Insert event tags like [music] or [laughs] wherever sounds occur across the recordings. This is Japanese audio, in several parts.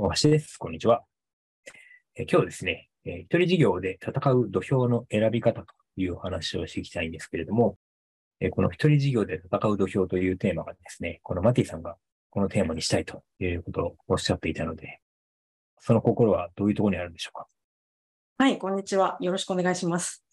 大橋です。こんにちは。え今日ですね、え一人事業で戦う土俵の選び方という話をしていきたいんですけれども、えこの一人事業で戦う土俵というテーマがですね、このマティさんがこのテーマにしたいということをおっしゃっていたので、その心はどういうところにあるんでしょうか？はい、こんにちは。よろしくお願いします。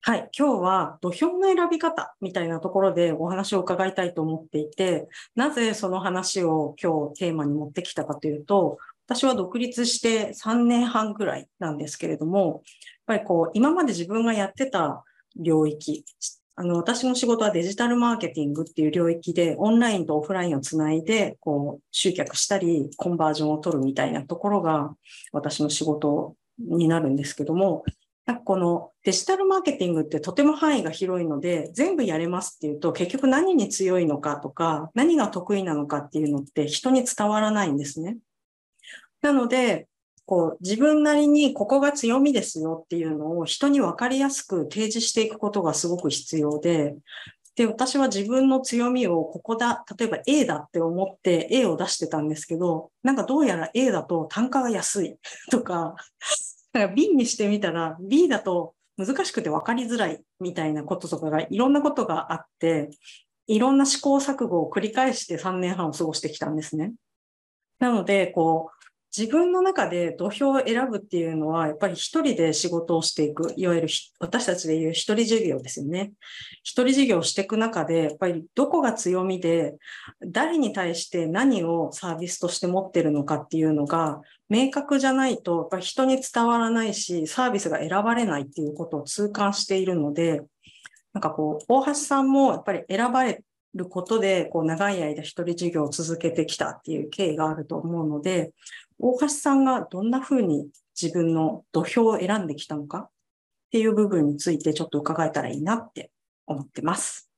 はい、今日は土俵の選び方みたいなところでお話を伺いたいと思っていて、なぜその話を今日テーマに持ってきたかというと、私は独立して3年半ぐらいなんですけれども、やっぱりこう、今まで自分がやってた領域、あの、私の仕事はデジタルマーケティングっていう領域で、オンラインとオフラインをつないで、こう、集客したり、コンバージョンを取るみたいなところが、私の仕事になるんですけども、なんかこのデジタルマーケティングってとても範囲が広いので、全部やれますっていうと、結局何に強いのかとか、何が得意なのかっていうのって人に伝わらないんですね。なので、こう自分なりにここが強みですよっていうのを人に分かりやすく提示していくことがすごく必要で、で、私は自分の強みをここだ、例えば A だって思って A を出してたんですけど、なんかどうやら A だと単価が安いとか、だから B にしてみたら B だと難しくて分かりづらいみたいなこととかがいろんなことがあって、いろんな試行錯誤を繰り返して3年半を過ごしてきたんですね。なので、こう、自分の中で土俵を選ぶっていうのは、やっぱり一人で仕事をしていく、いわゆる私たちでいう一人事業ですよね。一人事業をしていく中で、やっぱりどこが強みで、誰に対して何をサービスとして持ってるのかっていうのが、明確じゃないと、やっぱり人に伝わらないし、サービスが選ばれないっていうことを痛感しているので、なんかこう、大橋さんもやっぱり選ばれることで、こう、長い間一人事業を続けてきたっていう経緯があると思うので、大橋さんがどんなふうに自分の土俵を選んできたのかっていう部分についてちょっと伺えたらいいなって思ってます。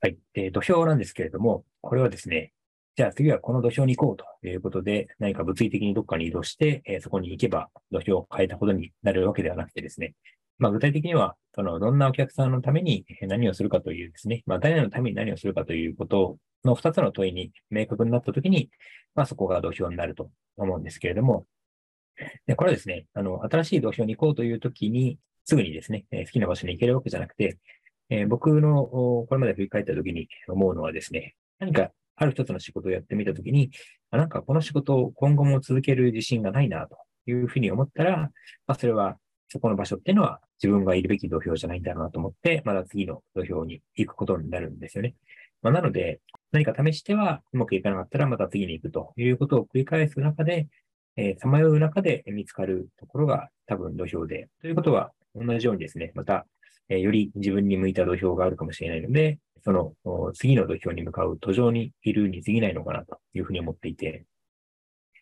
はい。えー土俵なんですけれども、これはですね、じゃあ次はこの土俵に行こうということで、何か物理的にどっかに移動して、えーそこに行けば土俵を変えたことになるわけではなくてですね、まあ具体的には、その、どんなお客さんのために何をするかというですね、まあ誰のために何をするかということの二つの問いに明確になったときに、まあそこが土俵になると思うんですけれども、で、これはですね、あの、新しい土俵に行こうというときに、すぐにですね、好きな場所に行けるわけじゃなくて、えー僕のこれまで振り返ったときに思うのはですね、何かある一つの仕事をやってみたときに、なんかこの仕事を今後も続ける自信がないなというふうに思ったら、まあそれはそこの場所っていうのは自分がいるべき土俵じゃないんだろうなと思って、まだ次の土俵に行くことになるんですよね。まあ、なので、何か試してはうまくいかなかったらまた次に行くということを繰り返す中で、えー、さまよう中で見つかるところが多分土俵で。ということは、同じようにですね、また、えーより自分に向いた土俵があるかもしれないので、その次の土俵に向かう途上にいるに過ぎないのかなというふうに思っていて、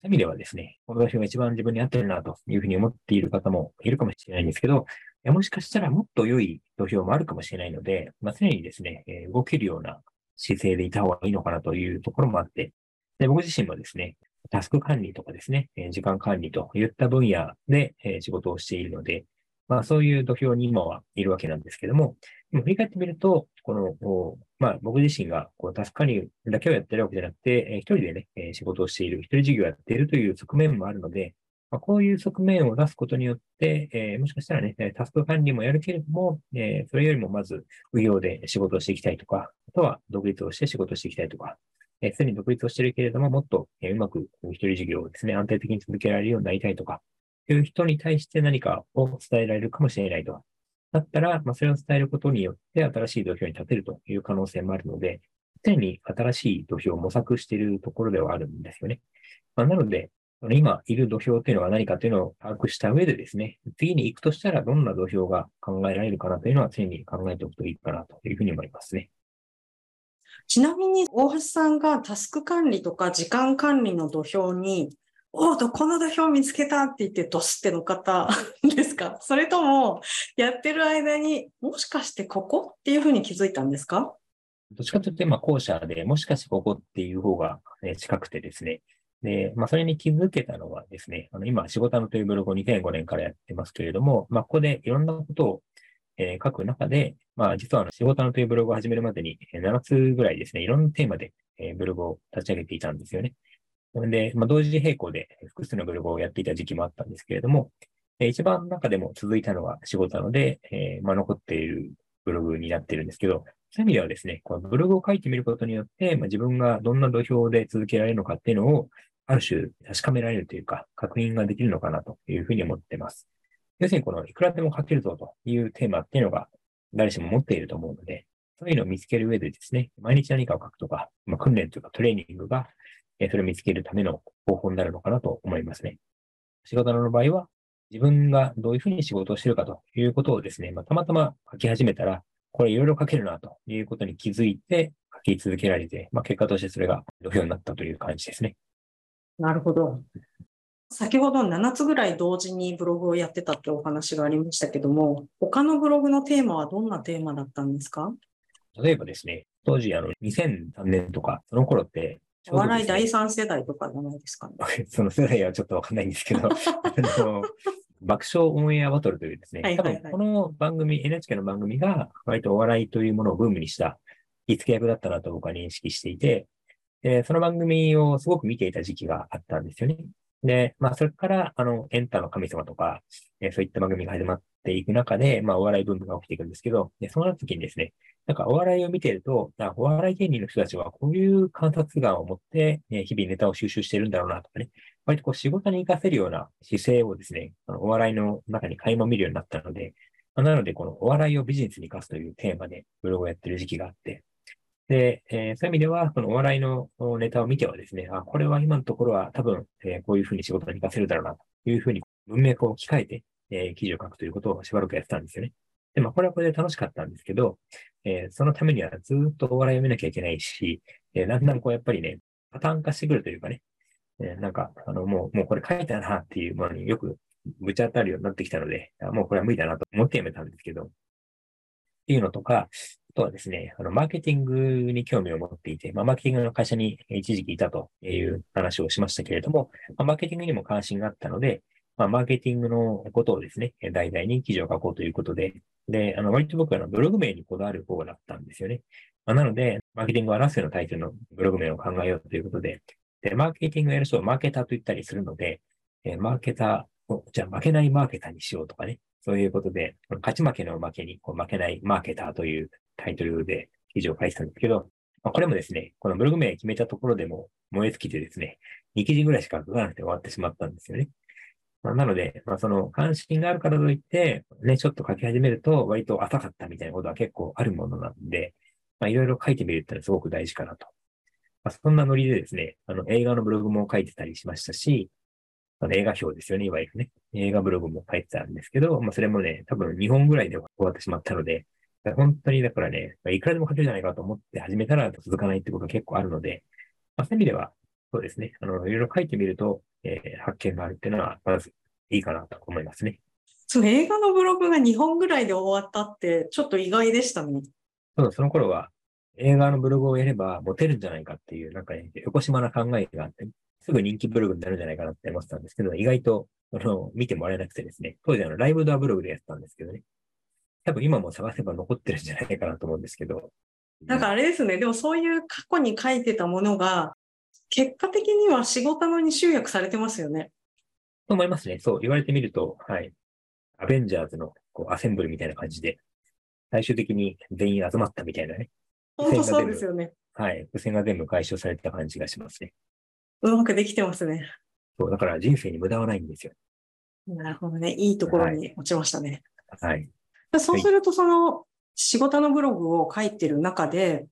そういう意味ではですね、この土俵が一番自分に合ってるなというふうに思っている方もいるかもしれないんですけど、もしかしたらもっと良い土俵もあるかもしれないので、まあ、常にですね、え動けるような姿勢でいた方がいいのかなというところもあって、で僕自身もですね、タスク管理とかですね、え時間管理といった分野で、え仕事をしているので、まあそういう土俵に今はいるわけなんですけども、でも振り返ってみると、この、まあ僕自身がこうタスク管理だけをやってるわけじゃなくて、えー一人でね、え仕事をしている、一人事業をやっているという側面もあるので、まあ、こういう側面を出すことによって、えーもしかしたらね、タスク管理もやるけれども、えーそれよりもまず、運用で仕事をしていきたいとか、あとは独立をして仕事をしていきたいとか、えーすでに独立をしているけれども、もっと、えーうまく一人事業をですね、安定的に続けられるようになりたいとか、という人に対して何かを伝えられるかもしれないと。だったら、まあ、それを伝えることによって新しい土俵に立てるという可能性もあるので、常に新しい土俵を模索しているところではあるんですよね。まあ、なので、今いる土俵というのは何かというのを把握した上でですね、次に行くとしたらどんな土俵が考えられるかなというのは常に考えておくといいかなというふうに思いますね。ちなみに大橋さんがタスク管理とか時間管理の土俵に、おお、この土俵見つけたって言ってドスっての方ですか？[laughs] それとも、やってる間にもしかしてここっていうふうに気づいたんですか？どっちかというと、まあ、後者で、もしかしてここっていう方が、ね、近くてですね。で、まあ、それに気づけたのはですね、あの、今、仕事のというブログを2005年からやってますけれども、まあ、ここでいろんなことを、えー書く中で、まあ、実はあの、仕事のというブログを始めるまでに、えー7つぐらいですね、いろんなテーマで、えーブログを立ち上げていたんですよね。で、まあ、同時並行で複数のブログをやっていた時期もあったんですけれども、一番中でも続いたのは仕事なので、えー、まあ、残っているブログになっているんですけど、そういう意味ではですね、このブログを書いてみることによって、まあ、自分がどんな土俵で続けられるのかっていうのを、ある種確かめられるというか、確認ができるのかなというふうに思っています。要するに、このいくらでも書けるぞというテーマっていうのが誰しも持っていると思うので、そういうのを見つける上でですね、毎日何かを書くとか、まあ、訓練というかトレーニングが、それを見つけるための方法になるのかなと思いますね。仕事の場合は、自分がどういうふうに仕事をしているかということをですね、まあ、たまたま書き始めたら、これいろいろ書けるなということに気づいて書き続けられて、まあ、結果としてそれが土俵になったという感じですね。なるほど。先ほど7つぐらい同時にブログをやってたってお話がありましたけども、他のブログのテーマはどんなテーマだったんですか？例えばですね、当時あの2003年とか、その頃って、お笑い第三世代とかじゃないですかね。[laughs] その世代はちょっとわかんないんですけど、[laughs] あの爆笑オンエアバトルというですね、多分この番組、NHK の番組が割とお笑いというものをブームにした言い付け役だったなと僕は認識していて、でその番組をすごく見ていた時期があったんですよね。で、まあ、それから、あの、エンタの神様とか、えー、そういった番組が始まっていく中で、まあ、お笑いブームが起きていくんですけど、で、その時にですね、なんかお笑いを見ていると、お笑い芸人の人たちはこういう観察眼を持って、ね、日々ネタを収集してるんだろうなとかね、割とこう仕事に活かせるような姿勢をですね、お笑いの中に垣間見るようになったので、なので、このお笑いをビジネスに活かすというテーマでブログをやってる時期があって、で、えー、そういう意味では、このお笑いのネタを見てはですね、あ、これは今のところは多分、えー、こういうふうに仕事に活かせるだろうな、というふうに文脈を置き換えて、えー、記事を書くということをしばらくやってたんですよね。で、まあ、これはこれで楽しかったんですけど、えそのためにはずっとお笑いを見なきゃいけないし、えだんだんこうやっぱりね、パターン化してくるというかね、えなんか、あの、もう、もうこれ書いたなっていうものによくぶち当たるようになってきたので、もうこれは無理だなと思ってやめたんですけど、っていうのとか、あとはですね、あの、マーケティングに興味を持っていて、まあ、マーケティングの会社に一時期いたという話をしましたけれども、まあ、マーケティングにも関心があったので、まあ、マーケティングのことをですね、題材に記事を書こうということで、で、あの、割と僕はブログ名にこだわる方だったんですよね。まあ、なので、マーケティングはラスのタイトルのブログ名を考えようということで、で、マーケティングをやる人をマーケターと言ったりするので、えマーケターを、じゃあ負けないマーケターにしようとかね、そういうことで、勝ち負けの負けにこう負けないマーケターというタイトルで記事を書いてたんですけど、まあ、これもですね、このブログ名決めたところでも燃え尽きてですね、2記事ぐらいしか書かなくて終わってしまったんですよね。まあ、なので、まあ、その関心があるからといって、ね、ちょっと書き始めると割と浅かったみたいなことは結構あるものなんで、まあ、いろいろ書いてみるってのはすごく大事かなと。まあ、そんなノリでですね、あの映画のブログも書いてたりしましたし、あの映画表ですよね、いわゆるね。映画ブログも書いてたんですけど、まあ、それもね、多分2本ぐらいで終わってしまったので、本当にだからね、いくらでも書けるじゃないかと思って始めたら続かないってことが結構あるので、まあ、そういう意味では、そうですね、あの、いろいろ書いてみると、えー、発見があるっていうのは、まずいいかなと思いますね。そう、映画のブログが2本ぐらいで終わったって、ちょっと意外でしたね。そう、その頃は、映画のブログをやればモテるんじゃないかっていう、なんかね、横島な考えがあって、すぐ人気ブログになるんじゃないかなって思ってたんですけど、意外と、あの、見てもらえなくてですね、当時あの、ライブドアブログでやってたんですけどね、多分今も探せば残ってるんじゃないかなと思うんですけど。なんかあれですね、でもそういう過去に書いてたものが、結果的には仕事のに集約されてますよね。と思いますね。そう言われてみると、はい。アベンジャーズのこうアセンブルみたいな感じで、最終的に全員集まったみたいなね。本当そうですよね。はい。付箋が全部解消された感じがしますね。うまくできてますね。そう、だから人生に無駄はないんですよ。なるほどね。いいところに落ちましたね。はい、はいそうすると、その仕事のブログを書いてる中で、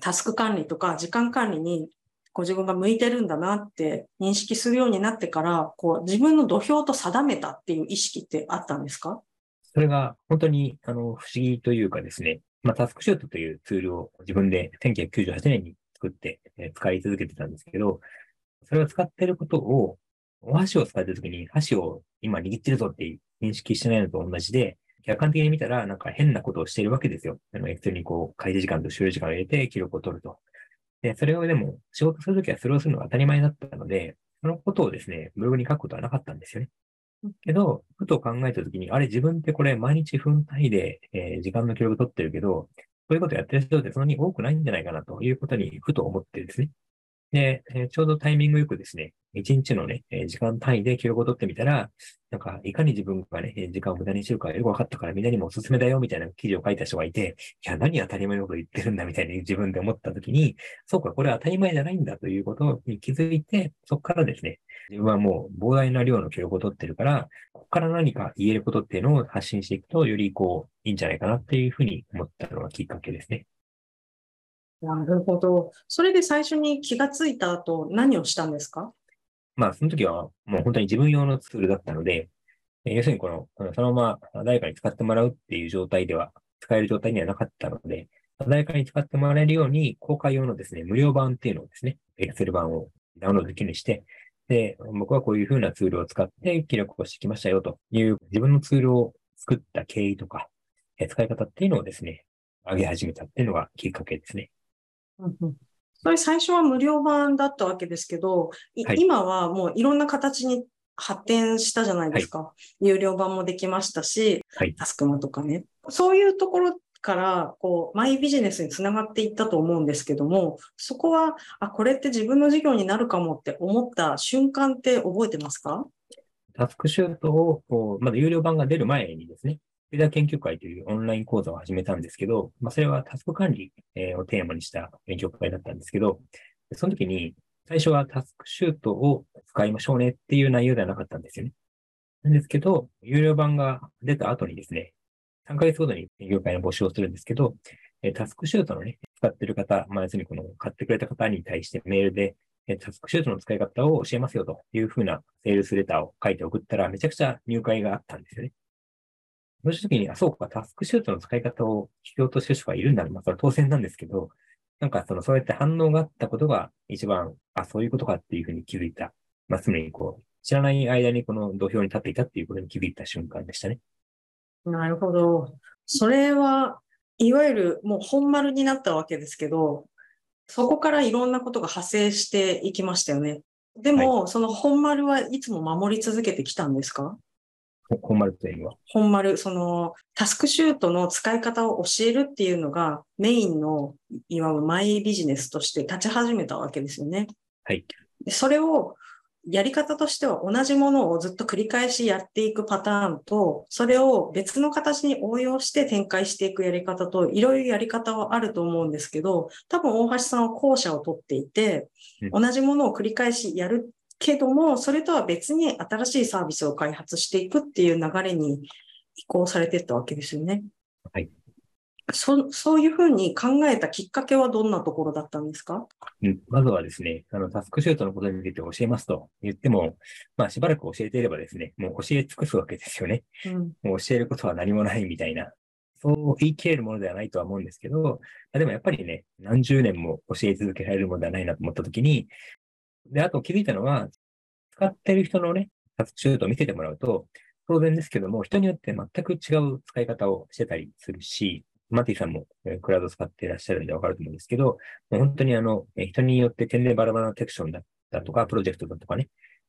タスク管理とか時間管理にご自分が向いてるんだなって認識するようになってから、こう自分の土俵と定めたっていう意識ってあったんですか？それが本当にあの不思議というかですね、まあ、タスクシュートというツールを自分で1998年に作ってえ使い続けてたんですけど、それを使ってることを、お箸を使ってるときに箸を今握ってるぞって認識してないのと同じで、客観的に見たら、なんか変なことをしているわけですよ。あの、Excel にこう、開示時間と終了時間を入れて記録を取ると。で、それをでも、仕事するときはそれをするのが当たり前だったので、そのことをですね、ブログに書くことはなかったんですよね。けど、ふと考えたときに、あれ自分ってこれ毎日分単位で、えー、時間の記録取ってるけど、そういうことやってる人ってそんなに多くないんじゃないかなということにふと思ってですね。で、えーちょうどタイミングよくですね、一日のね、えー時間単位で記録を取ってみたら、なんか、いかに自分がね、え時間を無駄にしてるかよく分かったからみんなにもおすすめだよみたいな記事を書いた人がいて、いや、何当たり前のこと言ってるんだみたいに [laughs] 自分で思ったときに、そうか、これは当たり前じゃないんだということに気づいて、そこからですね、自分はもう膨大な量の記録を取ってるから、ここから何か言えることっていうのを発信していくと、よりこう、いいんじゃないかなっていうふうに思ったのがきっかけですね。なるほど。それで最初に気がついた後、何をしたんですか？まあ、その時はもう本当に自分用のツールだったので、要するにこの、そのまま誰かに使ってもらうっていう状態では、使える状態にはなかったので、誰かに使ってもらえるように、公開用のですね、無料版っていうのをですね、Excel 版をダウンロードできるようにして、で、僕はこういう風なツールを使って記録をしてきましたよという自分のツールを作った経緯とか、使い方っていうのをですね、上げ始めたっていうのがきっかけですね。うんうんそれ最初は無料版だったわけですけど、いはい今はもういろんな形に発展したじゃないですか。有料版もできましたし、はい。タスクマとかね。そういうところから、こう、マイビジネスにつながっていったと思うんですけども、そこは、あ、これって自分の事業になるかもって思った瞬間って覚えてますか？タスクシュートを、こうまだ有料版が出る前にですね、フィーダ研究会というオンライン講座を始めたんですけど、まあ、それはタスク管理をテーマにした勉強会だったんですけど、その時に最初はタスクシュートを使いましょうねっていう内容ではなかったんですよね。なんですけど、有料版が出た後にですね、3ヶ月ごとに勉強会の募集をするんですけど、タスクシュートのね、使ってる方、まあ、要するにこの買ってくれた方に対してメールで、タスクシュートの使い方を教えますよというふうなセールスレターを書いて送ったら、めちゃくちゃ入会があったんですよね。そうした時に、あ、そうか、タスクシュートの使い方を必要としてる人がいるんだ。まあ、それは当然なんですけど、なんかその、そうやって反応があったことが一番、あ、そういうことかっていうふうに気づいた。まあ、つまりこう、知らない間にこの土俵に立っていたっていうことに気づいた瞬間でしたね。なるほど。それは、いわゆるもう本丸になったわけですけど、そこからいろんなことが派生していきましたよね。でも、その本丸はいつも守り続けてきたんですか？ほ本丸というのは。本丸、そのタスクシュートの使い方を教えるっていうのがメインのいわばマイビジネスとして立ち始めたわけですよね。はい。でそれをやり方としては同じものをずっと繰り返しやっていくパターンと、それを別の形に応用して展開していくやり方と、いろいろやり方はあると思うんですけど、多分大橋さんは後者を取っていて、う同じものを繰り返しやるけども、それとは別に新しいサービスを開発していくっていう流れに移行されていったわけですよね。はい。そそういうふうに考えたきっかけはどんなところだったんですか？うんまずはですね、あの、タスクシュートのことについて教えますと言っても、まあ、しばらく教えていればですね、もう教え尽くすわけですよね。うん。もう教えることは何もないみたいな、そう言い切れるものではないとは思うんですけど、あでもやっぱりね、何十年も教え続けられるものではないなと思ったときに、で、あと気づいたのは、使ってる人のね、タスクシュートを見せてもらうと、当然ですけども、人によって全く違う使い方をしてたりするし、マティさんもクラウド使っていらっしゃるんでわかると思うんですけど、もう本当にあの、人によって点でバラバラなテクションだったとか、プロジェクトだとかね、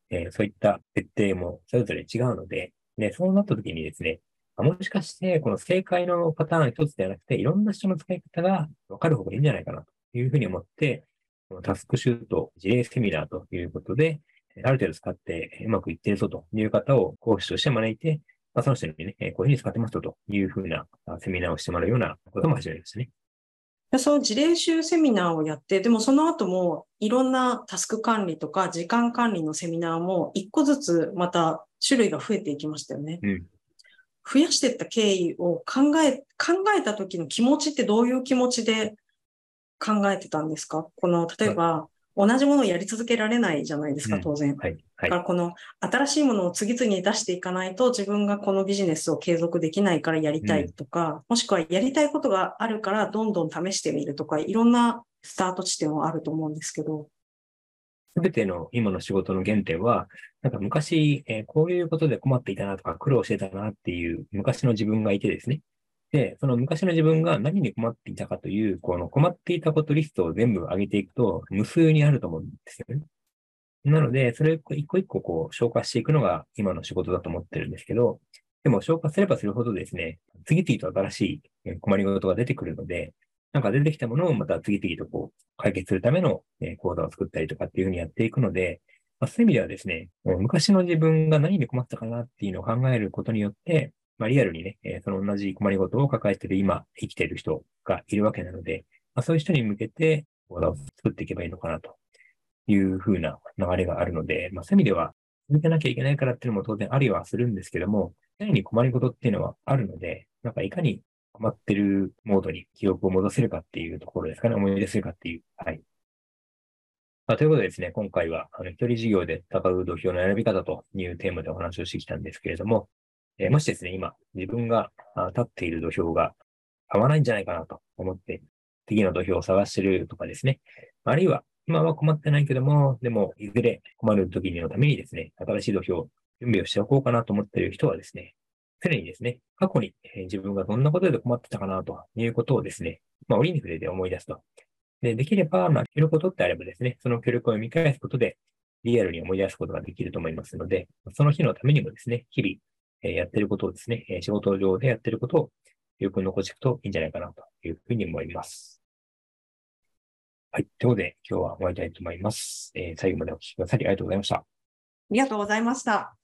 えーそういった設定もそれぞれ違うので、で、そうなった時にですね、もしかして、この正解のパターン一つではなくて、いろんな人の使い方が分かる方がいいんじゃないかなというふうに思って、タスクシュート事例セミナーということで、ある程度使ってうまくいっているぞという方を講師として招いて、まあ、その人にね、えーこういうふうに使ってますよというふうなあセミナーをしてもらうようなことも始めましたね。でその事例集セミナーをやって、でもその後もいろんなタスク管理とか時間管理のセミナーも一個ずつまた種類が増えていきましたよね。うん。増やしていった経緯を考え、考えた時の気持ちってどういう気持ちで考えてたんですか？この、例えば、同じものをやり続けられないじゃないですか、うん当然。はい。はいだか。らこの新しいものを次々に出していかないと自分がこのビジネスを継続できないからやりたいとか、もしくはやりたいことがあるからどんどん試してみるとか、いろんなスタート地点はあると思うんですけど。すべての今の仕事の原点は、なんか昔、えーこういうことで困っていたなとか苦労してたなっていう昔の自分がいてですね。で、その昔の自分が何に困っていたかという、この困っていたことリストを全部上げていくと、無数にあると思うんですよね。なので、それを一個一個こう消化していくのが今の仕事だと思ってるんですけど、でも消化すればするほどですね、次々と新しい困りごとが出てくるので、なんか出てきたものをまた次々とこう解決するための、講座を作ったりとかっていうふうにやっていくので、まあ、そういう意味ではですね、昔の自分が何に困ったかなっていうのを考えることによって、まあ、リアルにね、えその同じ困りごとを抱えている今生きている人がいるわけなので、まあ、そういう人に向けて講座を作っていけばいいのかなというふうな流れがあるので、まあ、そういう意味では続けなきゃいけないからっていうのも当然ありはするんですけども、何に困りごとっていうのはあるので、なんかいかに困ってるモードに記憶を戻せるかっていうところですかね、思い出せるかっていう。はい。まあ、ということでですね、今回は、あの、一人事業で戦う土俵の選び方というテーマでお話をしてきたんですけれども、えー、もしですね、今、自分が立っている土俵が合わないんじゃないかなと思って、次の土俵を探してるとかですね、あるいは、今は困ってないけども、でも、いずれ困る時のためにですね、新しい土俵、準備をしておこうかなと思っている人はですね、常にですね、過去に自分がどんなことで困ってたかなということをですね、まあ、折に触れて思い出すと。で、できれば、まあ、ることってあればですね、その協力を見返すことで、リアルに思い出すことができると思いますので、その日のためにもですね、日々、えやってることをですね、仕事上でやってることをよく残していくといいんじゃないかなというふうに思います。はい。ということで、今日は終わりたいと思います。えー、最後までお聞きくださりありがとうございました。ありがとうございました。